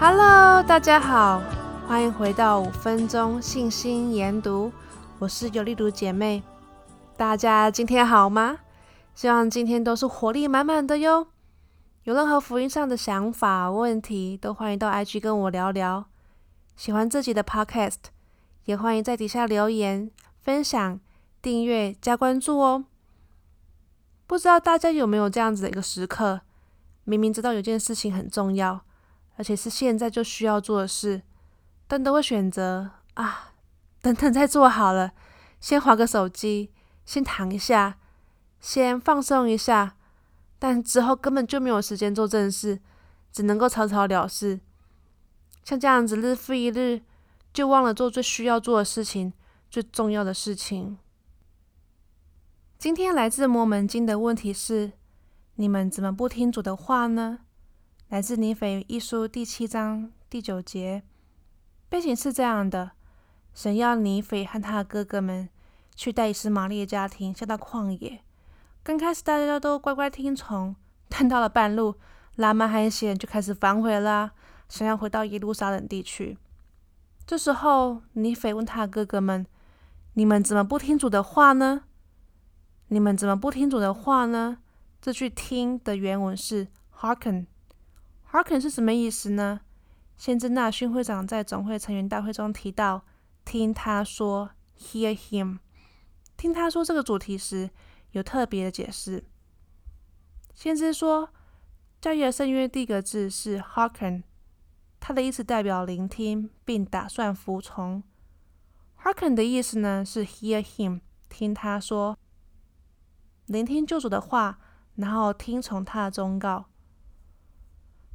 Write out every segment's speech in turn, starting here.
Hello，大家好，欢迎回到五分钟信心研读，我是有力读姐妹。大家今天好吗？希望今天都是活力满满的哟。有任何福音上的想法、问题，都欢迎到 IG 跟我聊聊。喜欢自己的 Podcast，也欢迎在底下留言、分享、订阅、加关注哦。不知道大家有没有这样子的一个时刻，明明知道有件事情很重要，而且是现在就需要做的事，但都会选择啊，等等再做好了，先划个手机，先躺一下，先放松一下，但之后根本就没有时间做正事，只能够草草了事。像这样子，日复一日，就忘了做最需要做的事情，最重要的事情。今天来自摩门经的问题是：你们怎么不听主的话呢？来自尼腓一书第七章第九节。背景是这样的：神要尼腓和他的哥哥们去带以实玛利的家庭下到旷野。刚开始大家都乖乖听从，但到了半路，拉曼和一些人就开始反悔了。想要回到耶路撒冷地区，这时候尼腓问他的哥哥们：“你们怎么不听主的话呢？你们怎么不听主的话呢？”这句“听”的原文是 “hearken”。“Hearken” 是什么意思呢？先知纳逊会长在总会成员大会中提到“听他说 ”（hear him）。听他说这个主题时，有特别的解释。先知说，教育的圣约第一个字是 “hearken”。它的意思代表聆听并打算服从。Hearken 的意思呢是 hear him，听他说，聆听救主的话，然后听从他的忠告。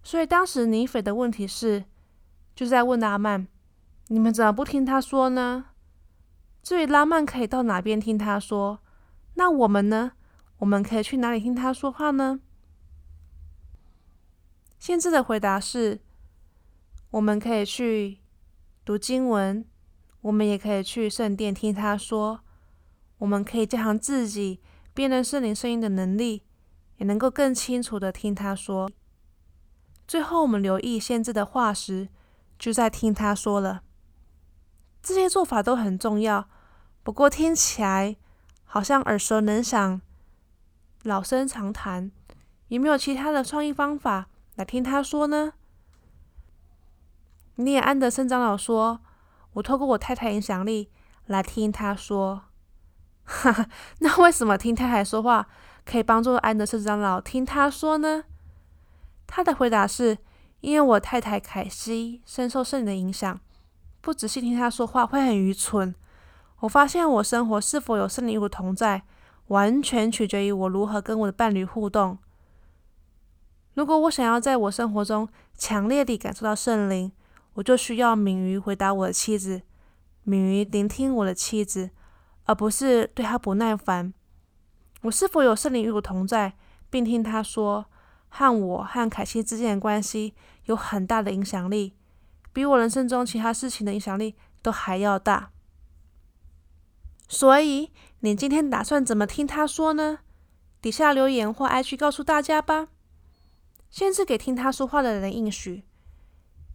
所以当时尼斐的问题是，就在问拉曼：你们怎么不听他说呢？至于拉曼可以到哪边听他说，那我们呢？我们可以去哪里听他说话呢？先知的回答是。我们可以去读经文，我们也可以去圣殿听他说。我们可以加强自己辨认圣灵声音的能力，也能够更清楚地听他说。最后，我们留意先知的话时，就在听他说了。这些做法都很重要，不过听起来好像耳熟能详、老生常谈。有没有其他的创意方法来听他说呢？尼尔安德森长老说：“我透过我太太影响力来听他说。”哈哈，那为什么听太太说话可以帮助安德森长老听他说呢？他的回答是：“因为我太太凯西深受圣灵的影响，不仔细听他说话会很愚蠢。我发现我生活是否有圣灵与我同在，完全取决于我如何跟我的伴侣互动。如果我想要在我生活中强烈地感受到圣灵。”我就需要敏于回答我的妻子，敏于聆听我的妻子，而不是对她不耐烦。我是否有圣灵与我同在，并听他说，和我和凯西之间的关系有很大的影响力，比我人生中其他事情的影响力都还要大。所以，你今天打算怎么听他说呢？底下留言或 IG 告诉大家吧。先是给听他说话的人应许。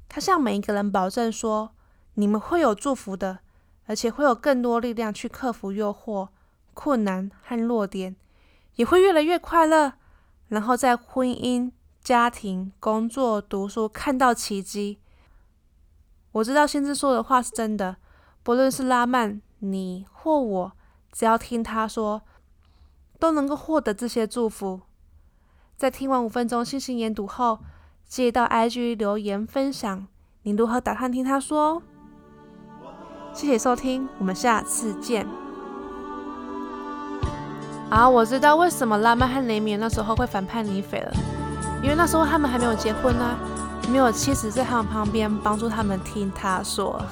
他向每一个人保证说：“你们会有祝福的，而且会有更多力量去克服诱惑、困难和弱点，也会越来越快乐。然后在婚姻、家庭、工作、读书看到奇迹。”我知道先知说的话是真的，不论是拉曼、你或我，只要听他说，都能够获得这些祝福。在听完五分钟信心研读后，记得到 IG 留言分享你如何打算听他说哦。谢谢收听，我们下次见。啊，我知道为什么拉曼和雷米那时候会反叛尼斐了，因为那时候他们还没有结婚呢，没有妻子在他们旁边帮助他们听他说。